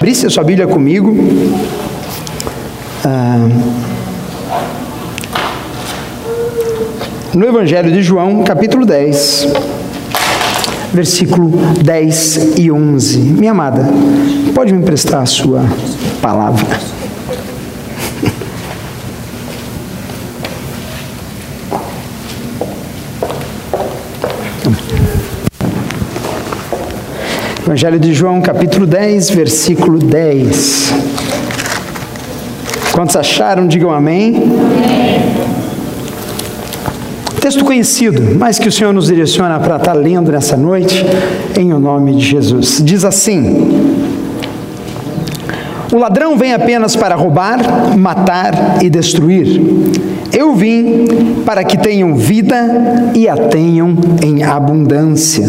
Abrisse a sua Bíblia comigo. Ah, no Evangelho de João, capítulo 10, versículo 10 e 11. Minha amada, pode me emprestar a sua palavra? Evangelho de João, capítulo 10, versículo 10. Quantos acharam, digam amém. amém. Texto conhecido, mas que o Senhor nos direciona para estar lendo nessa noite, em o nome de Jesus. Diz assim: O ladrão vem apenas para roubar, matar e destruir. Eu vim para que tenham vida e a tenham em abundância.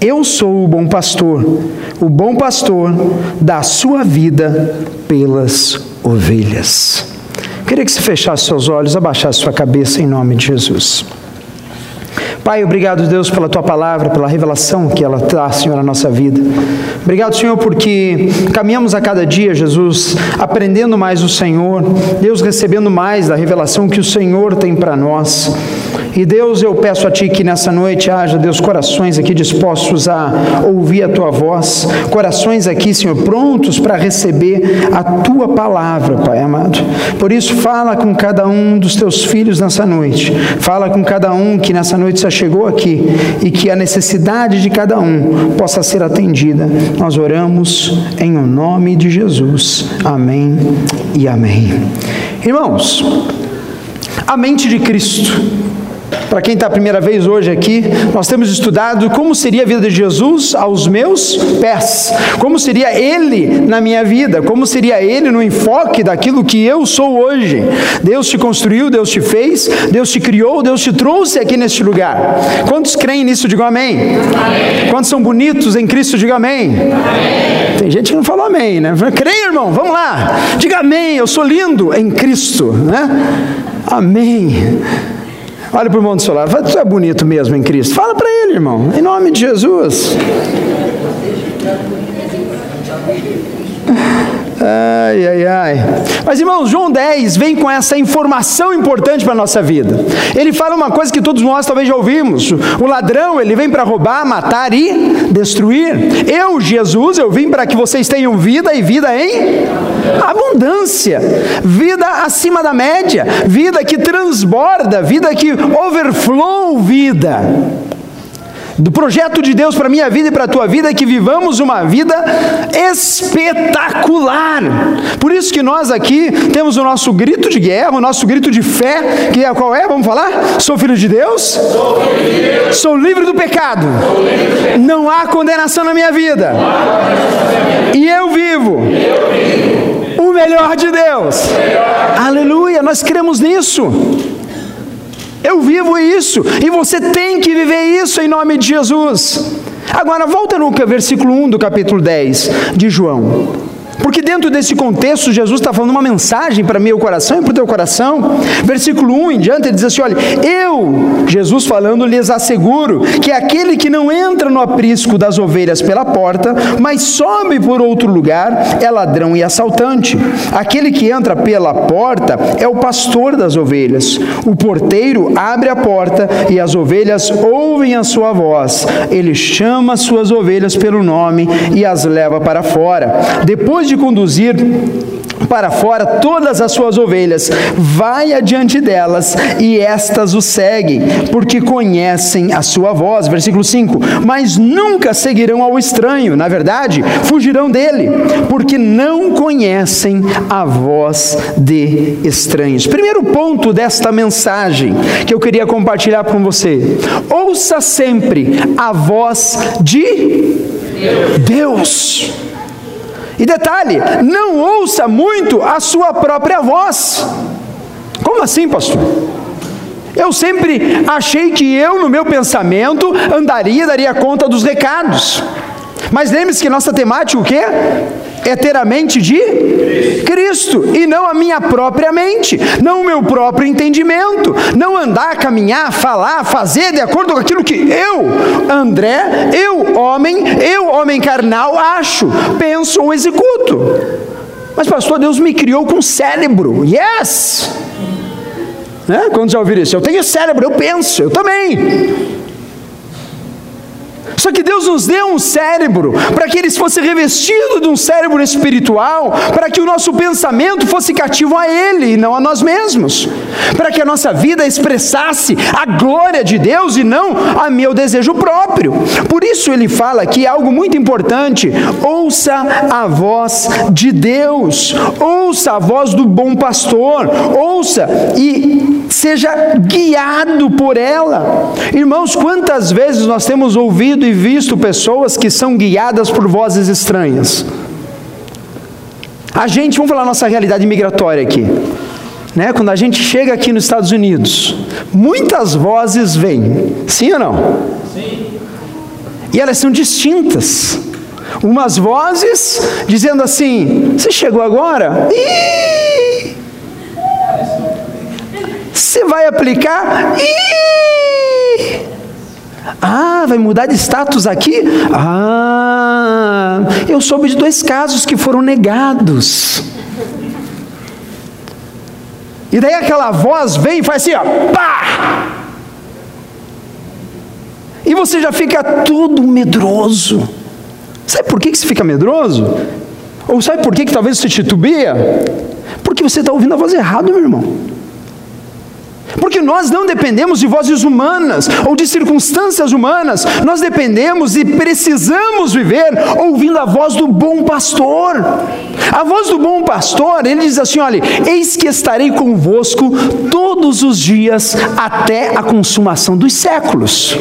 Eu sou o bom pastor. O bom pastor dá a sua vida pelas ovelhas. Queria que você fechasse seus olhos, abaixasse sua cabeça em nome de Jesus. Pai, obrigado, Deus, pela tua palavra, pela revelação que ela traz, Senhor, na nossa vida. Obrigado, Senhor, porque caminhamos a cada dia, Jesus, aprendendo mais o Senhor, Deus, recebendo mais da revelação que o Senhor tem para nós. E Deus, eu peço a Ti que nessa noite haja, Deus, corações aqui dispostos a ouvir a Tua voz, corações aqui, Senhor, prontos para receber a Tua palavra, Pai amado. Por isso, fala com cada um dos Teus filhos nessa noite, fala com cada um que nessa noite já chegou aqui e que a necessidade de cada um possa ser atendida. Nós oramos em o nome de Jesus. Amém e amém. Irmãos, a mente de Cristo para quem está a primeira vez hoje aqui, nós temos estudado como seria a vida de Jesus aos meus pés, como seria Ele na minha vida, como seria Ele no enfoque daquilo que eu sou hoje. Deus te construiu, Deus te fez, Deus te criou, Deus te trouxe aqui neste lugar. Quantos creem nisso? Digam amém. amém. Quantos são bonitos em Cristo? Digam amém. amém. Tem gente que não falou amém, né? Creia, irmão, vamos lá. Diga amém, eu sou lindo em Cristo, né? Amém. Olha para o irmão do seu lado, fala, tu é bonito mesmo em Cristo. Fala para ele, irmão, em nome de Jesus. Ai, ai, ai. Mas irmãos, João 10 vem com essa informação importante para a nossa vida. Ele fala uma coisa que todos nós talvez já ouvimos: o ladrão, ele vem para roubar, matar e destruir. Eu, Jesus, eu vim para que vocês tenham vida e vida em abundância, vida acima da média, vida que transborda, vida que overflow vida do projeto de Deus para minha vida e para a tua vida é que vivamos uma vida espetacular. Por isso que nós aqui temos o nosso grito de guerra, o nosso grito de fé, que é qual é? Vamos falar? Sou filho de Deus? Sou, filho de Deus. Sou livre do pecado. Livre do pecado. Não há condenação na minha vida. E eu vivo. Eu vivo. O melhor de Deus. Melhor. Aleluia, nós cremos nisso. Eu vivo isso e você tem que viver isso em nome de Jesus. Agora, volta no versículo 1 do capítulo 10 de João. Porque dentro desse contexto, Jesus está falando uma mensagem para meu coração e para o teu coração. Versículo 1 em diante, ele diz assim: Olha, eu, Jesus falando, lhes asseguro que aquele que não entra no aprisco das ovelhas pela porta, mas sobe por outro lugar, é ladrão e assaltante. Aquele que entra pela porta é o pastor das ovelhas. O porteiro abre a porta e as ovelhas ouvem a sua voz. Ele chama as suas ovelhas pelo nome e as leva para fora. Depois de conduzir para fora todas as suas ovelhas, vai adiante delas e estas o seguem, porque conhecem a sua voz. Versículo 5: Mas nunca seguirão ao estranho, na verdade, fugirão dele, porque não conhecem a voz de estranhos. Primeiro ponto desta mensagem que eu queria compartilhar com você: ouça sempre a voz de Deus. E detalhe, não ouça muito a sua própria voz. Como assim, pastor? Eu sempre achei que eu, no meu pensamento, andaria, daria conta dos recados. Mas lembre-se que nossa temática o quê? É ter a mente de Cristo e não a minha própria mente, não o meu próprio entendimento, não andar, caminhar, falar, fazer de acordo com aquilo que eu, André, eu, homem, eu, homem carnal, acho, penso ou executo. Mas, pastor, Deus me criou com cérebro, yes! Né? Quando já ouviram isso? Eu tenho cérebro, eu penso, eu também. Só que Deus nos deu um cérebro para que ele fosse revestido de um cérebro espiritual, para que o nosso pensamento fosse cativo a Ele e não a nós mesmos, para que a nossa vida expressasse a glória de Deus e não a meu desejo próprio. Por isso ele fala aqui algo muito importante: ouça a voz de Deus, ouça a voz do bom pastor, ouça e seja guiado por ela. Irmãos, quantas vezes nós temos ouvido e visto pessoas que são guiadas por vozes estranhas. A gente, vamos falar nossa realidade migratória aqui. Né? Quando a gente chega aqui nos Estados Unidos, muitas vozes vêm, sim ou não? Sim. E elas são distintas. Umas vozes dizendo assim: Você chegou agora? Ih! Você vai aplicar? Ih! Ah, vai mudar de status aqui? Ah, eu soube de dois casos que foram negados. E daí aquela voz vem e faz assim, ó, pá! E você já fica tudo medroso. Sabe por que, que você fica medroso? Ou sabe por que, que talvez você titubia? Porque você está ouvindo a voz errada, meu irmão. Porque nós não dependemos de vozes humanas ou de circunstâncias humanas, nós dependemos e precisamos viver ouvindo a voz do bom pastor. A voz do bom pastor, ele diz assim: olha, eis que estarei convosco todos os dias até a consumação dos séculos.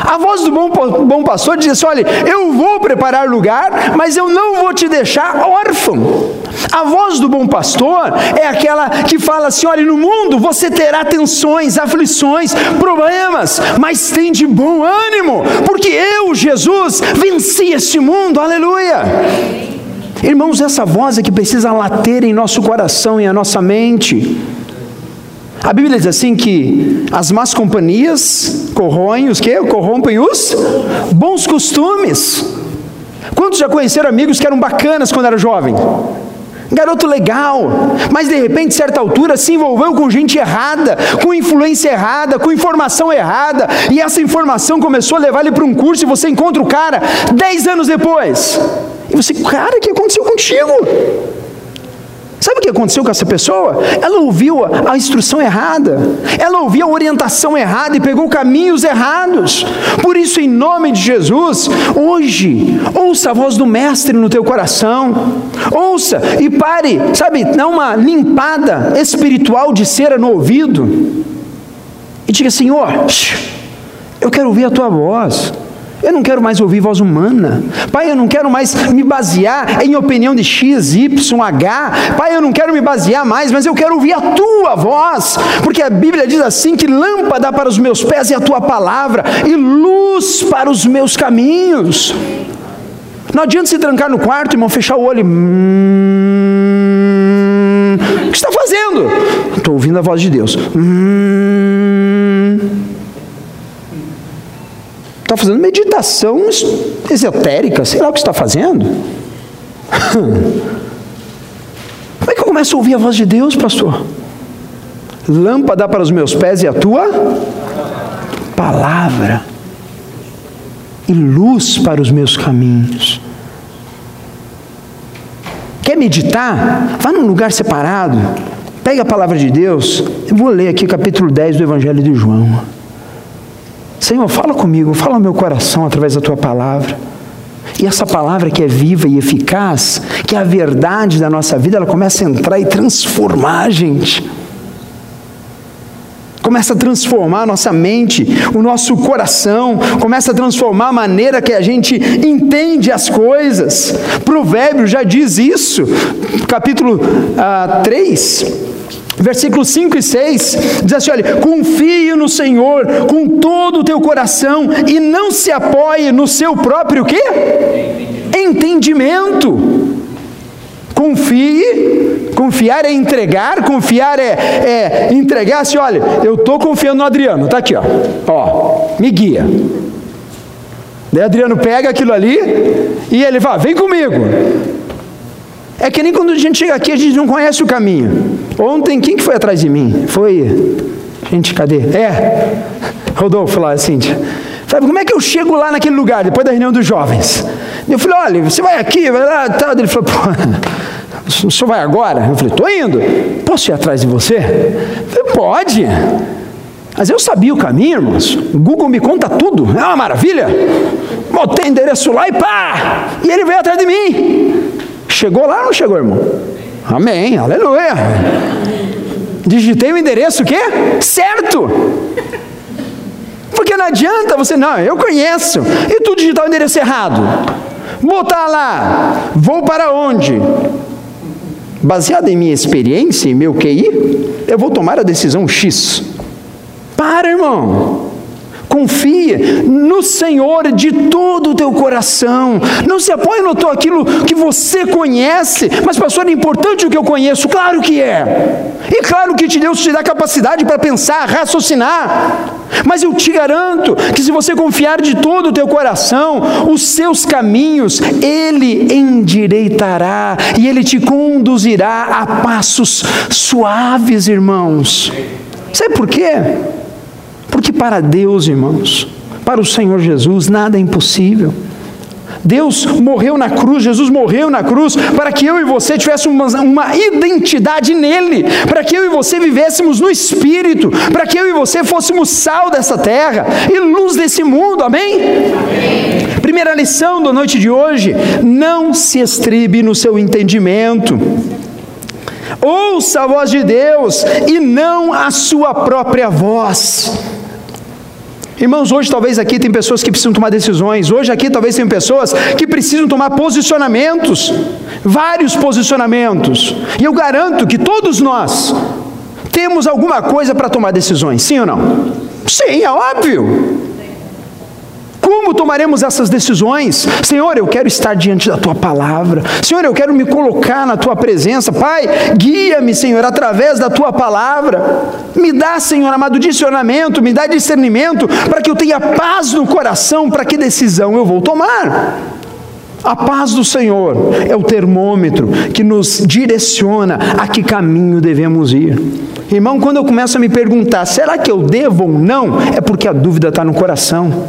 A voz do bom, bom pastor diz assim: olha, eu vou preparar lugar, mas eu não vou te deixar órfão. A voz do bom pastor é aquela que fala assim: olha, no mundo você terá tensões, aflições, problemas, mas tem de bom ânimo, porque eu, Jesus, venci este mundo, aleluia. Irmãos, essa voz é que precisa later em nosso coração e a nossa mente. A Bíblia diz assim que as más companhias corroem os que? Corrompem os bons costumes. Quantos já conheceram amigos que eram bacanas quando era jovem? Garoto legal, mas de repente, certa altura, se envolveu com gente errada, com influência errada, com informação errada, e essa informação começou a levar ele para um curso, e você encontra o cara dez anos depois. E você, cara, o que aconteceu contigo? Sabe o que aconteceu com essa pessoa? Ela ouviu a instrução errada, ela ouviu a orientação errada e pegou caminhos errados. Por isso, em nome de Jesus, hoje, ouça a voz do Mestre no teu coração, ouça e pare, sabe, dá uma limpada espiritual de cera no ouvido e diga: Senhor, eu quero ouvir a tua voz. Eu não quero mais ouvir voz humana. Pai, eu não quero mais me basear em opinião de X, Y, H. Pai, eu não quero me basear mais, mas eu quero ouvir a tua voz. Porque a Bíblia diz assim: que lâmpada para os meus pés é a tua palavra, e luz para os meus caminhos. Não adianta se trancar no quarto, irmão, fechar o olho. Hum, o que está fazendo? Estou ouvindo a voz de Deus. Hum, Está fazendo meditação esotérica, sei lá o que está fazendo. Como é que eu começo a ouvir a voz de Deus, pastor? Lâmpada para os meus pés e a tua palavra, e luz para os meus caminhos. Quer meditar? Vá num lugar separado, pega a palavra de Deus. Eu vou ler aqui o capítulo 10 do Evangelho de João. Senhor, fala comigo, fala meu coração através da tua palavra. E essa palavra que é viva e eficaz, que é a verdade da nossa vida, ela começa a entrar e transformar a gente. Começa a transformar a nossa mente, o nosso coração, começa a transformar a maneira que a gente entende as coisas. Provérbio já diz isso, capítulo ah, 3, Versículos 5 e 6 diz assim: olha, confie no Senhor com todo o teu coração e não se apoie no seu próprio quê? entendimento. Confie, confiar é entregar, confiar é, é entregar assim, olha, eu estou confiando no Adriano, tá aqui, ó, ó, me guia. Daí Adriano pega aquilo ali e ele fala, vem comigo. É que nem quando a gente chega aqui, a gente não conhece o caminho. Ontem, quem que foi atrás de mim? Foi. Gente, cadê? É. Rodolfo lá, Cíntia. Falei, como é que eu chego lá naquele lugar, depois da reunião dos jovens? Eu falei, olha, você vai aqui, vai lá, tal. Ele falou, pô, o senhor vai agora? Eu falei, estou indo. Posso ir atrás de você? Falei, pode. Mas eu sabia o caminho, irmãos. O Google me conta tudo. É uma maravilha. Botei endereço lá e pá! E ele veio atrás de mim. Chegou lá ou não chegou, irmão? Amém, aleluia. Digitei o endereço o quê? Certo. Porque não adianta você, não, eu conheço. E tu digitar o endereço errado. Botar lá, vou para onde? Baseado em minha experiência e meu QI, eu vou tomar a decisão X. Para, irmão. Confia no Senhor de todo o teu coração. Não se apoie no aquilo que você conhece. Mas, pastor, é importante o que eu conheço? Claro que é. E claro que Deus te dá capacidade para pensar, raciocinar. Mas eu te garanto que se você confiar de todo o teu coração, os seus caminhos, Ele endireitará e Ele te conduzirá a passos suaves, irmãos. Sabe por quê? Porque para Deus, irmãos, para o Senhor Jesus, nada é impossível. Deus morreu na cruz, Jesus morreu na cruz, para que eu e você tivéssemos uma, uma, identidade nele, para que eu e você vivêssemos no Espírito, para que eu e você fôssemos sal dessa terra e luz desse mundo, amém? amém? Primeira lição da noite de hoje: não se estribe no seu entendimento. Ouça a voz de Deus e não a sua própria voz. Irmãos, hoje talvez aqui tem pessoas que precisam tomar decisões, hoje aqui talvez tem pessoas que precisam tomar posicionamentos, vários posicionamentos, e eu garanto que todos nós temos alguma coisa para tomar decisões, sim ou não? Sim, é óbvio. Tomaremos essas decisões? Senhor, eu quero estar diante da tua palavra. Senhor, eu quero me colocar na tua presença. Pai, guia-me, Senhor, através da tua palavra. Me dá, Senhor amado, discernimento, me dá discernimento para que eu tenha paz no coração, para que decisão eu vou tomar. A paz do Senhor é o termômetro que nos direciona a que caminho devemos ir. Irmão, quando eu começo a me perguntar, será que eu devo ou não? É porque a dúvida está no coração.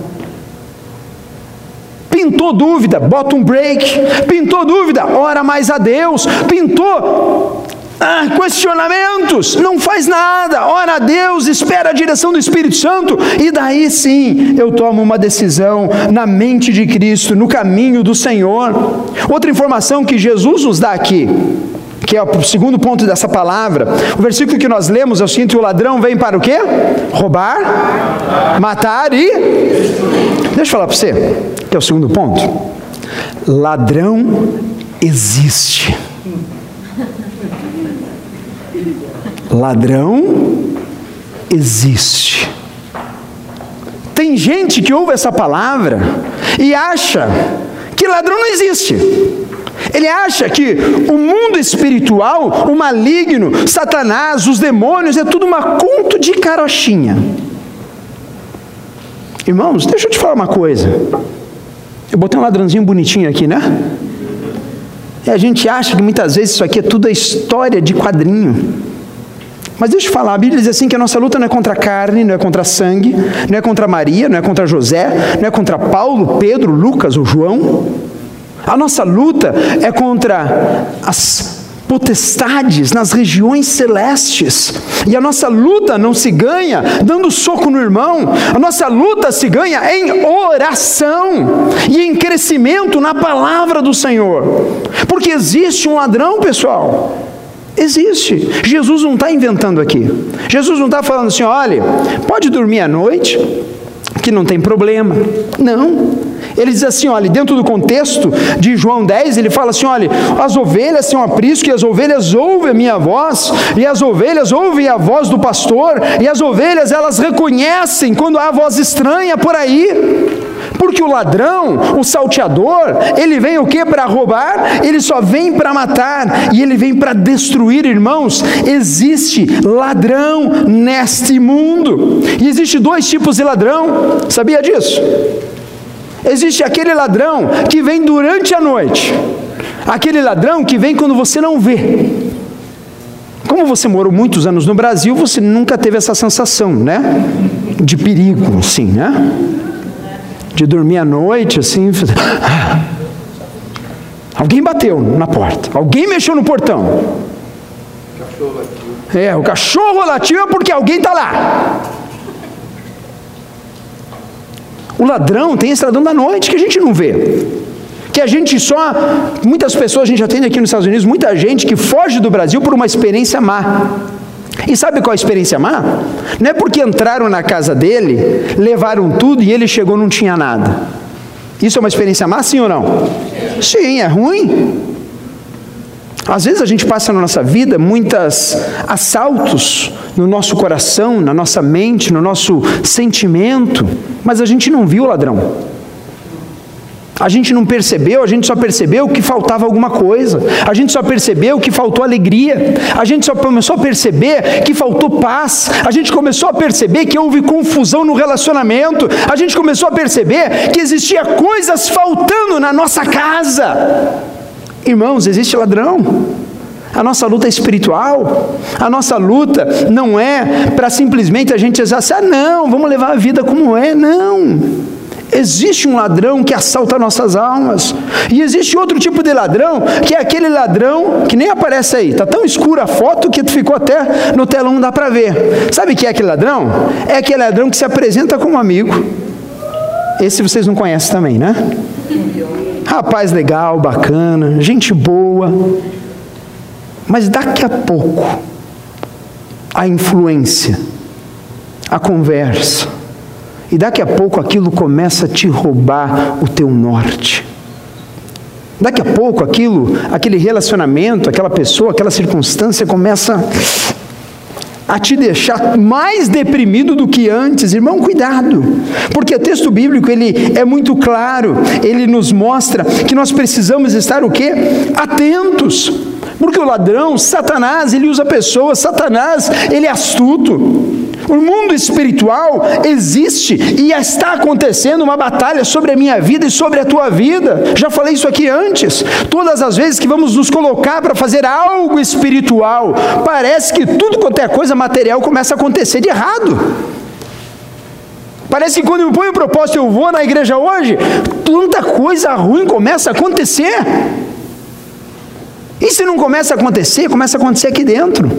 Pintou dúvida, bota um break. Pintou dúvida, ora mais a Deus. Pintou ah, questionamentos, não faz nada, ora a Deus, espera a direção do Espírito Santo, e daí sim eu tomo uma decisão na mente de Cristo, no caminho do Senhor. Outra informação que Jesus nos dá aqui, que é o segundo ponto dessa palavra, o versículo que nós lemos é o seguinte: o ladrão vem para o quê? Roubar, matar e. Deixa eu falar para você, que é o segundo ponto. Ladrão existe. Ladrão existe. Tem gente que ouve essa palavra e acha que ladrão não existe. Ele acha que o mundo espiritual, o maligno, Satanás, os demônios, é tudo uma conto de carochinha. Irmãos, deixa eu te falar uma coisa. Eu botei um ladrãozinho bonitinho aqui, né? E a gente acha que muitas vezes isso aqui é tudo a história de quadrinho. Mas deixa eu falar, a Bíblia diz assim que a nossa luta não é contra a carne, não é contra sangue, não é contra Maria, não é contra José, não é contra Paulo, Pedro, Lucas ou João. A nossa luta é contra as potestades nas regiões celestes. E a nossa luta não se ganha dando soco no irmão, a nossa luta se ganha em oração e em crescimento na palavra do Senhor. Porque existe um ladrão, pessoal. Existe. Jesus não está inventando aqui. Jesus não está falando assim, olha, pode dormir à noite, que não tem problema. Não. Ele diz assim, olha, dentro do contexto de João 10, ele fala assim, olha, as ovelhas são aprisco e as ovelhas ouvem a minha voz, e as ovelhas ouvem a voz do pastor, e as ovelhas elas reconhecem quando há voz estranha por aí. Porque o ladrão, o salteador, ele vem o que para roubar? Ele só vem para matar e ele vem para destruir, irmãos. Existe ladrão neste mundo. E existe dois tipos de ladrão. Sabia disso? Existe aquele ladrão que vem durante a noite. Aquele ladrão que vem quando você não vê. Como você morou muitos anos no Brasil, você nunca teve essa sensação, né? De perigo, assim, né? de dormir à noite, assim. Alguém bateu na porta, alguém mexeu no portão. É, o cachorro latiu é porque alguém está lá. O ladrão tem esse ladrão da noite que a gente não vê. Que a gente só. Muitas pessoas, a gente atende aqui nos Estados Unidos, muita gente que foge do Brasil por uma experiência má. E sabe qual a experiência má? Não é porque entraram na casa dele, levaram tudo e ele chegou e não tinha nada. Isso é uma experiência má, sim ou não? Sim, é ruim. Às vezes a gente passa na nossa vida muitos assaltos no nosso coração, na nossa mente, no nosso sentimento, mas a gente não viu o ladrão. A gente não percebeu, a gente só percebeu que faltava alguma coisa, a gente só percebeu que faltou alegria, a gente só começou a perceber que faltou paz, a gente começou a perceber que houve confusão no relacionamento, a gente começou a perceber que existia coisas faltando na nossa casa. Irmãos, existe ladrão. A nossa luta é espiritual, a nossa luta não é para simplesmente a gente assim, ah, não, vamos levar a vida como é, não. Existe um ladrão que assalta nossas almas. E existe outro tipo de ladrão, que é aquele ladrão que nem aparece aí. Está tão escura a foto que ficou até no telão, não dá para ver. Sabe o que é aquele ladrão? É aquele ladrão que se apresenta como amigo. Esse vocês não conhecem também, né? Rapaz legal, bacana, gente boa. Mas daqui a pouco, a influência, a conversa, e daqui a pouco aquilo começa a te roubar o teu norte. Daqui a pouco aquilo, aquele relacionamento, aquela pessoa, aquela circunstância começa a te deixar mais deprimido do que antes. Irmão, cuidado, porque o texto bíblico ele é muito claro, ele nos mostra que nós precisamos estar o quê? Atentos. Porque o ladrão, Satanás, ele usa pessoas, Satanás, ele é astuto. O mundo espiritual existe e está acontecendo uma batalha sobre a minha vida e sobre a tua vida. Já falei isso aqui antes. Todas as vezes que vamos nos colocar para fazer algo espiritual, parece que tudo quanto é coisa material começa a acontecer de errado. Parece que quando eu ponho o propósito, eu vou na igreja hoje, tanta coisa ruim começa a acontecer. E se não começa a acontecer, começa a acontecer aqui dentro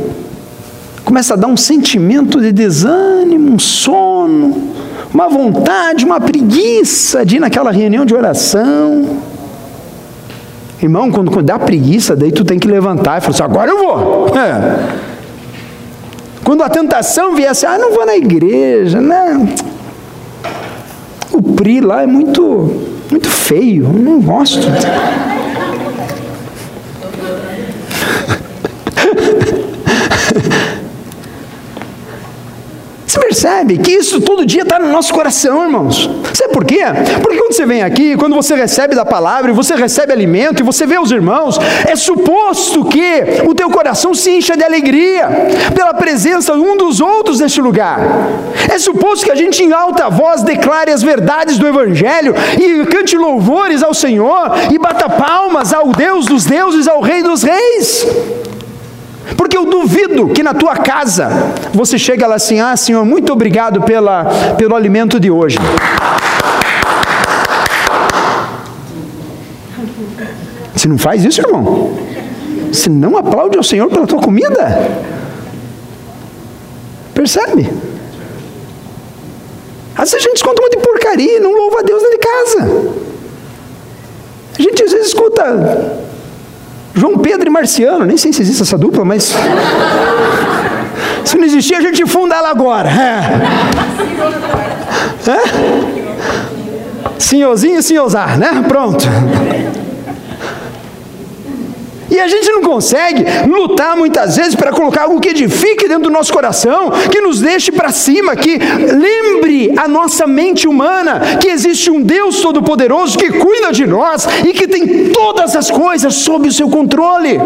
começa a dar um sentimento de desânimo, um sono, uma vontade, uma preguiça de ir naquela reunião de oração. Irmão, quando, quando dá preguiça, daí tu tem que levantar e falar assim, agora eu vou. É. Quando a tentação vier assim, ah, não vou na igreja, né? O PRI lá é muito, muito feio, não gosto. Percebe que isso todo dia está no nosso coração, irmãos. Sabe por quê? Porque quando você vem aqui, quando você recebe da palavra, você recebe alimento, e você vê os irmãos, é suposto que o teu coração se encha de alegria pela presença um dos outros neste lugar. É suposto que a gente em alta voz declare as verdades do Evangelho e cante louvores ao Senhor e bata palmas ao Deus dos deuses, ao Rei dos reis. Porque eu duvido que na tua casa você chega lá assim: ah, Senhor, muito obrigado pela, pelo alimento de hoje. Você não faz isso, irmão? Você não aplaude ao Senhor pela tua comida? Percebe? Às vezes a gente escuta muito de porcaria e não louva a Deus dentro de casa. A gente às vezes escuta João Pedro e Marciano, nem sei se existe essa dupla, mas. Se não existir, a gente funda ela agora. É. É? Senhorzinho e senhorzar, né? Pronto. E a gente não consegue lutar muitas vezes para colocar algo que edifique dentro do nosso coração, que nos deixe para cima, que lembre a nossa mente humana que existe um Deus Todo-Poderoso que cuida de nós e que tem todas as coisas sob o seu controle.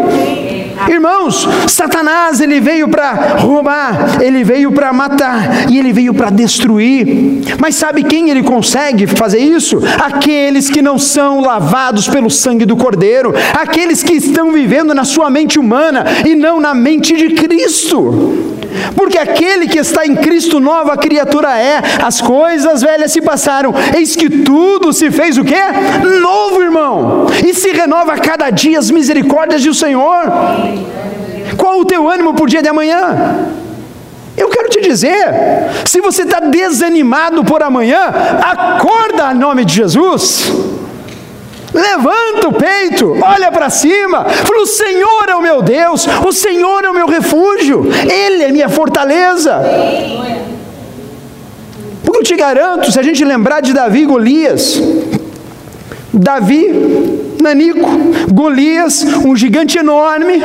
Irmãos, Satanás ele veio para roubar, ele veio para matar e ele veio para destruir. Mas sabe quem ele consegue fazer isso? Aqueles que não são lavados pelo sangue do Cordeiro, aqueles que estão vivendo na sua mente humana e não na mente de Cristo. Porque aquele que está em Cristo, nova criatura é. As coisas velhas se passaram, eis que tudo se fez o quê? Novo, irmão. E se renova a cada dia as misericórdias do Senhor. Qual o teu ânimo por dia de amanhã? Eu quero te dizer, se você está desanimado por amanhã, acorda em nome de Jesus. Levanta o peito, olha para cima, fala: O Senhor é o meu Deus, o Senhor é o meu refúgio, Ele é minha fortaleza. Porque eu te garanto, se a gente lembrar de Davi e Golias, Davi, Nanico, Golias, um gigante enorme,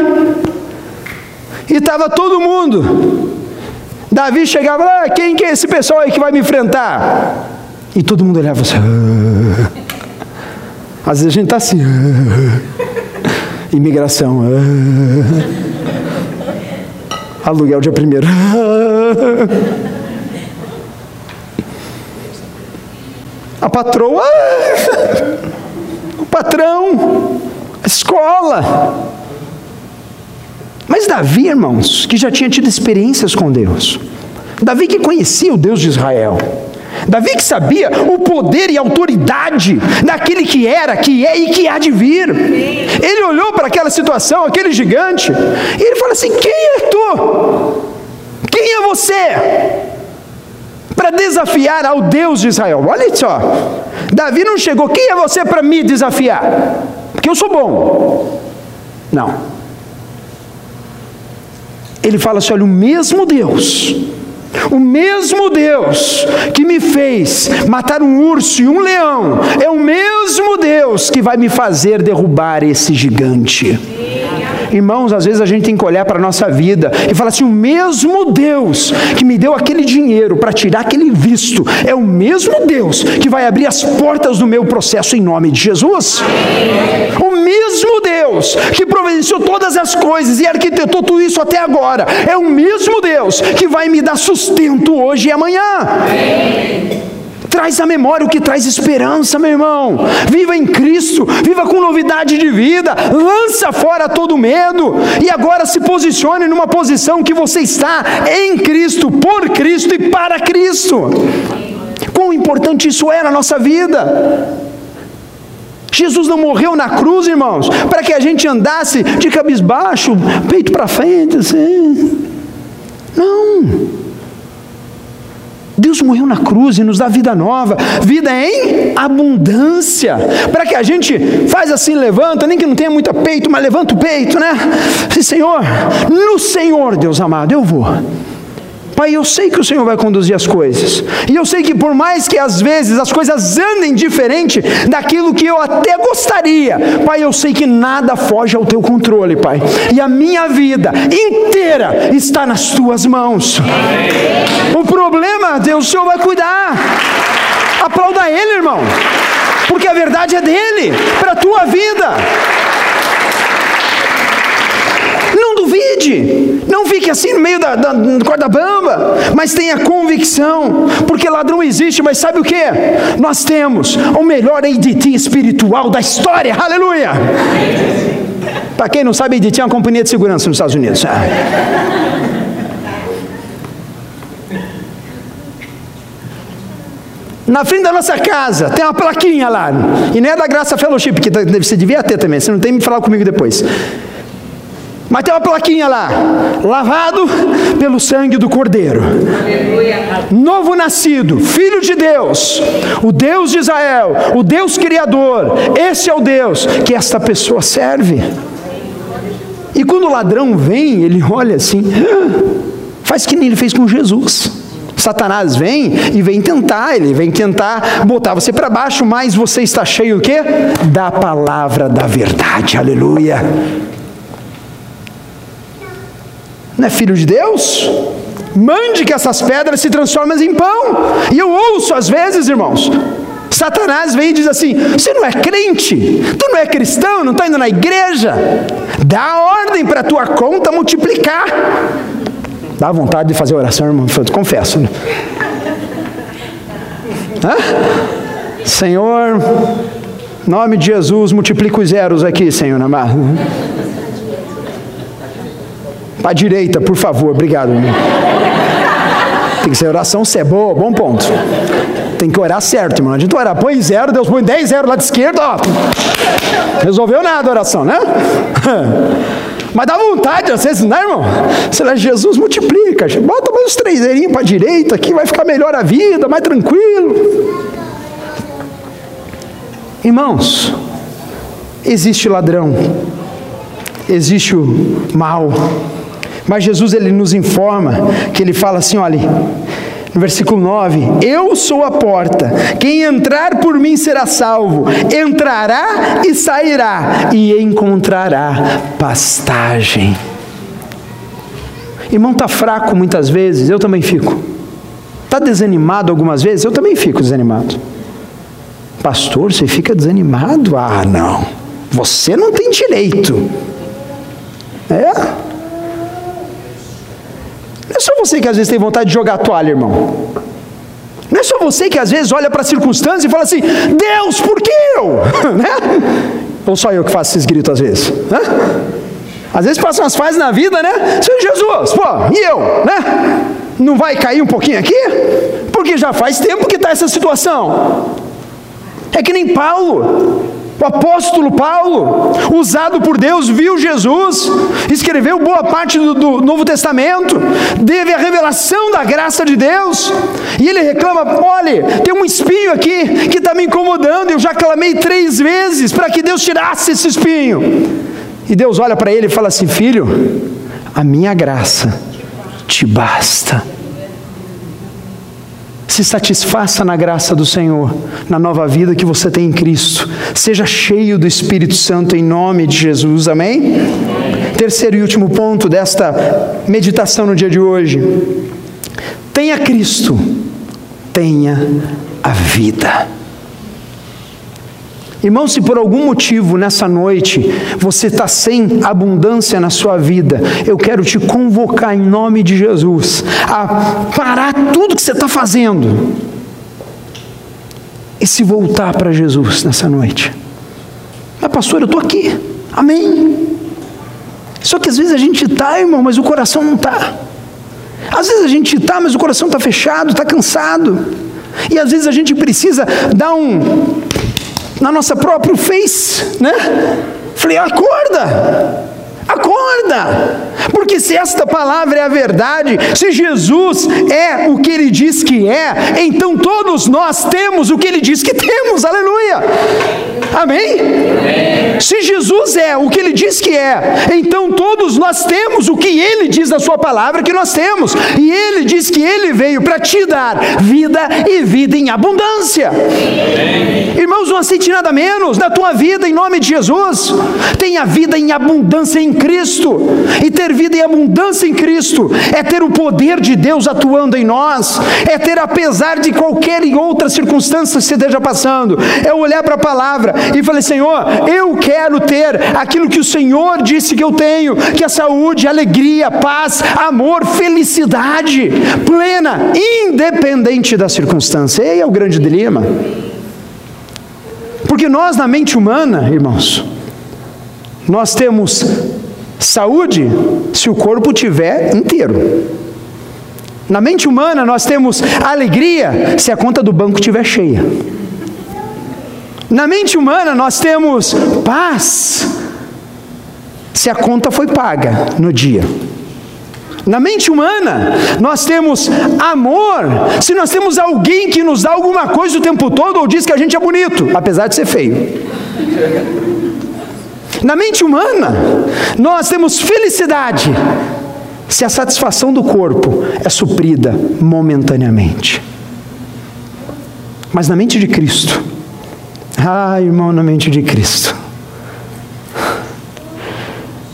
e estava todo mundo. Davi chegava lá, ah, quem que é esse pessoal aí que vai me enfrentar? E todo mundo olhava assim. Às vezes a gente está assim, imigração, aluguel dia primeiro. A patroa, o patrão, a escola. Mas Davi, irmãos, que já tinha tido experiências com Deus, Davi que conhecia o Deus de Israel, Davi que sabia o poder e autoridade daquele que era, que é e que há de vir. Ele olhou para aquela situação, aquele gigante, e ele fala assim: Quem é tu? Quem é você? Para desafiar ao Deus de Israel. Olha só. Davi não chegou, quem é você para me desafiar? Porque eu sou bom. Não. Ele fala assim: olha, o mesmo Deus o mesmo Deus que me fez matar um urso e um leão, é o mesmo Deus que vai me fazer derrubar esse gigante. Irmãos, às vezes a gente tem que olhar para a nossa vida e falar assim: o mesmo Deus que me deu aquele dinheiro para tirar aquele visto, é o mesmo Deus que vai abrir as portas do meu processo em nome de Jesus. O mesmo Deus que providenciou todas as coisas e arquitetou tudo isso até agora, é o mesmo Deus que vai me dar sustento hoje e amanhã. Traz a memória o que traz esperança, meu irmão. Viva em Cristo, viva com novidade de vida, lança fora todo medo e agora se posicione numa posição que você está em Cristo, por Cristo e para Cristo. Quão importante isso é na nossa vida. Jesus não morreu na cruz, irmãos, para que a gente andasse de cabisbaixo, peito para frente, assim. Não. Deus morreu na cruz e nos dá vida nova, vida em abundância, para que a gente faz assim, levanta, nem que não tenha muito peito, mas levanta o peito, né? Senhor, no Senhor, Deus amado, eu vou. Pai, eu sei que o Senhor vai conduzir as coisas. E eu sei que por mais que às vezes as coisas andem diferente daquilo que eu até gostaria, Pai, eu sei que nada foge ao teu controle, Pai. E a minha vida inteira está nas tuas mãos. O problema, Deus, o Senhor vai cuidar. Aplauda ele, irmão. Porque a verdade é dele para a tua vida. duvide, não fique assim no meio da, da corda bamba, mas tenha convicção, porque ladrão existe, mas sabe o que? Nós temos o melhor ADT espiritual da história, aleluia! Para quem não sabe, ADT é uma companhia de segurança nos Estados Unidos. Na frente da nossa casa tem uma plaquinha lá, e não é da Graça Fellowship, que você devia ter também, você não tem que falar comigo depois. Mas tem uma plaquinha lá: lavado pelo sangue do Cordeiro. Novo nascido, filho de Deus, o Deus de Israel, o Deus Criador. Esse é o Deus que esta pessoa serve. E quando o ladrão vem, ele olha assim, faz que nem ele fez com Jesus. Satanás vem e vem tentar, ele vem tentar botar você para baixo, mas você está cheio o quê? Da palavra da verdade. Aleluia. Não é filho de Deus? Mande que essas pedras se transformem em pão. E eu ouço às vezes, irmãos, Satanás vem e diz assim: Você não é crente, tu não é cristão, não está indo na igreja. Dá ordem para a tua conta multiplicar. Dá vontade de fazer oração, irmão, eu confesso. Né? Senhor, nome de Jesus, multiplica os zeros aqui, Senhor amado. Para a direita, por favor, obrigado. Tem que ser oração se é boa, bom ponto. Tem que orar certo, irmão. Não adianta orar, põe zero, Deus põe 10 zero lá de esquerda, ó. Resolveu nada a oração, né? Mas dá vontade, às vezes, né, irmão? Você lá, Jesus multiplica, bota mais uns três para a direita aqui, vai ficar melhor a vida, mais tranquilo. Irmãos, existe ladrão, existe o mal, mas Jesus ele nos informa que ele fala assim, olha, no versículo 9: Eu sou a porta, quem entrar por mim será salvo, entrará e sairá e encontrará pastagem. Irmão está fraco muitas vezes, eu também fico. Está desanimado algumas vezes, eu também fico desanimado. Pastor, você fica desanimado? Ah, não. Você não tem direito. É? Não é só você que às vezes tem vontade de jogar a toalha, irmão. Não é só você que às vezes olha para a circunstância e fala assim: Deus, por que eu? né? Ou só eu que faço esses gritos às vezes? Né? Às vezes passam umas fases na vida, né? Senhor Jesus, pô, e eu, né? Não vai cair um pouquinho aqui? Porque já faz tempo que está essa situação. É que nem Paulo. O apóstolo Paulo, usado por Deus, viu Jesus, escreveu boa parte do, do, Novo Testamento, teve a revelação da graça de Deus, e ele reclama: olha, tem um espinho aqui que está me incomodando, eu já clamei três vezes para que Deus tirasse esse espinho. E Deus olha para ele e fala assim: filho, a minha graça te basta se satisfaça na graça do Senhor, na nova vida que você tem em Cristo. Seja cheio do Espírito Santo em nome de Jesus. Amém? Terceiro e último ponto desta meditação no dia de hoje. Tenha Cristo, tenha a vida. Irmão, se por algum motivo nessa noite você está sem abundância na sua vida, eu quero te convocar em nome de Jesus a parar tudo que você está fazendo e se voltar para Jesus nessa noite. Mas, pastor, eu estou aqui, amém. Só que às vezes a gente está, irmão, mas o coração não está. Às vezes a gente está, mas o coração está fechado, está cansado. E às vezes a gente precisa dar um na nossa própria face, né? Falei, acorda, acorda, porque se esta palavra é a verdade, se Jesus é o que ele diz que é, então todos nós temos o que ele diz que temos, aleluia. Amém? Amém? Se Jesus é o que ele diz que é, então todos nós temos o que ele diz na sua palavra que nós temos. E ele diz que ele veio para te dar vida e vida em abundância. Amém. Irmãos, não aceite nada menos na tua vida em nome de Jesus. Tenha vida em abundância em Cristo. E ter vida em abundância em Cristo é ter o poder de Deus atuando em nós, é ter apesar de qualquer outra circunstância que você esteja passando, é olhar para a palavra e falar: Senhor, eu quero ter aquilo que o Senhor disse que eu tenho, que é saúde, alegria, paz, amor, felicidade plena, independente da circunstância. Esse é o grande dilema. Porque nós, na mente humana, irmãos, nós temos saúde se o corpo tiver inteiro. Na mente humana, nós temos alegria se a conta do banco estiver cheia. Na mente humana, nós temos paz se a conta foi paga no dia. Na mente humana, nós temos amor se nós temos alguém que nos dá alguma coisa o tempo todo ou diz que a gente é bonito, apesar de ser feio. Na mente humana, nós temos felicidade se a satisfação do corpo é suprida momentaneamente. Mas na mente de Cristo, ah, irmão, na mente de Cristo.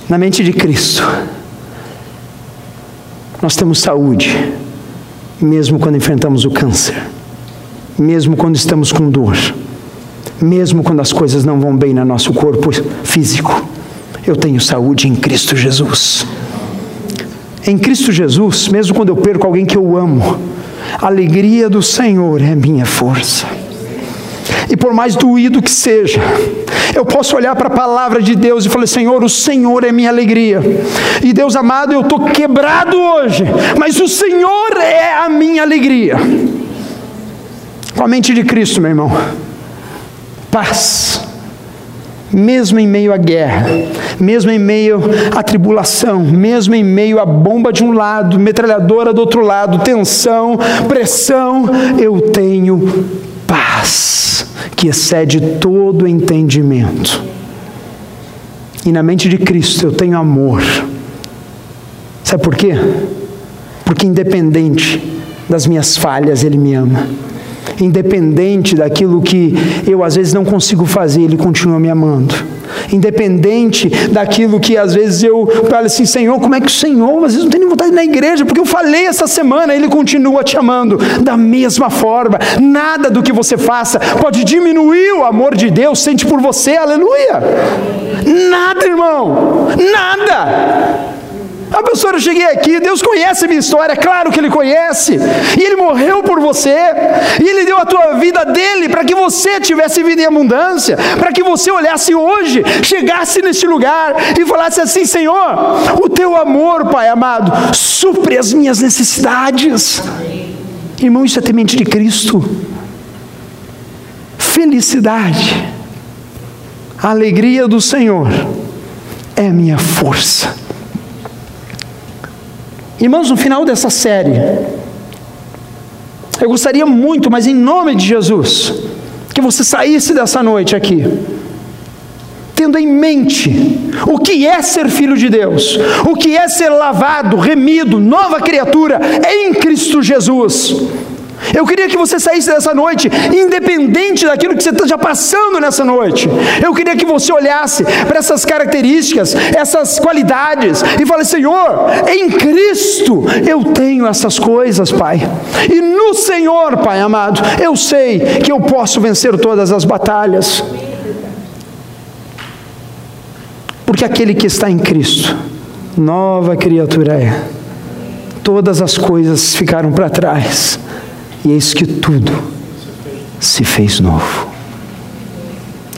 Na mente de Cristo. nós temos saúde, mesmo quando enfrentamos o câncer, mesmo quando estamos com dor, mesmo quando as coisas não vão bem no nosso corpo físico. Eu tenho saúde em Cristo Jesus. Em Cristo Jesus, mesmo quando eu perco alguém que eu amo, a alegria do Senhor é minha força. E por mais doído que seja, eu posso olhar para a palavra de Deus e falar: Senhor, o Senhor é minha alegria. E Deus amado, eu estou quebrado hoje, mas o Senhor é a minha alegria. Com a mente de Cristo, meu irmão, paz mesmo em meio à guerra, mesmo em meio à tribulação, mesmo em meio à bomba de um lado, metralhadora do outro lado, tensão, pressão, eu tenho paz que excede todo entendimento. E na mente de Cristo eu tenho amor. Sabe por quê? Porque independente das minhas falhas, Ele me ama independente daquilo que eu às vezes não consigo fazer, Ele continua me amando. Independente daquilo que às vezes eu falo assim, Senhor, como é que o Senhor, às vezes não tem nem vontade na igreja, porque eu falei essa semana, Ele continua te amando da mesma forma. Nada do que você faça pode diminuir o amor de Deus, sente por você, aleluia. Nada, irmão, nada. A pessoa, eu cheguei aqui, Deus conhece a minha história, claro que Ele conhece, e Ele morreu por você, e Ele deu a tua vida dele para que você tivesse vida em abundância, para que você olhasse hoje, chegasse neste lugar e falasse assim: Senhor, o teu amor, Pai amado, supre as minhas necessidades. Irmão, isso é temente de Cristo. Felicidade, a alegria do Senhor é minha força. Irmãos, no final dessa série, eu gostaria muito, mas em nome de Jesus, que você saísse dessa noite aqui, tendo em mente o que é ser filho de Deus, o que é ser lavado, remido, nova criatura em Cristo Jesus. Eu queria que você saísse dessa noite, independente daquilo que você esteja passando nessa noite. Eu queria que você olhasse para essas características, essas qualidades, e falasse: Senhor, em Cristo eu tenho essas coisas, Pai. E no Senhor, Pai amado, eu sei que eu posso vencer todas as batalhas. Porque aquele que está em Cristo, nova criatura é. Todas as coisas ficaram para trás e eis que tudo se fez novo.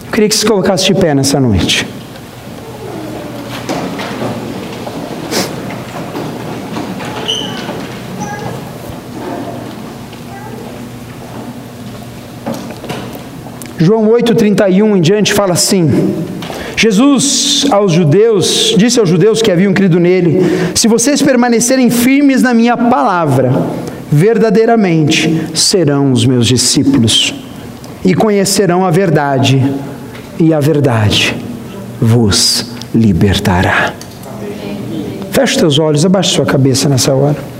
Eu queria que se colocasse de pé nessa noite. João 8,31 em diante fala assim: Jesus aos judeus, disse aos judeus que haviam crido nele: Se vocês permanecerem firmes na minha palavra, verdadeiramente serão os meus discípulos e conhecerão a verdade, e a verdade vos libertará. Feche teus olhos, abaixe sua cabeça nessa hora.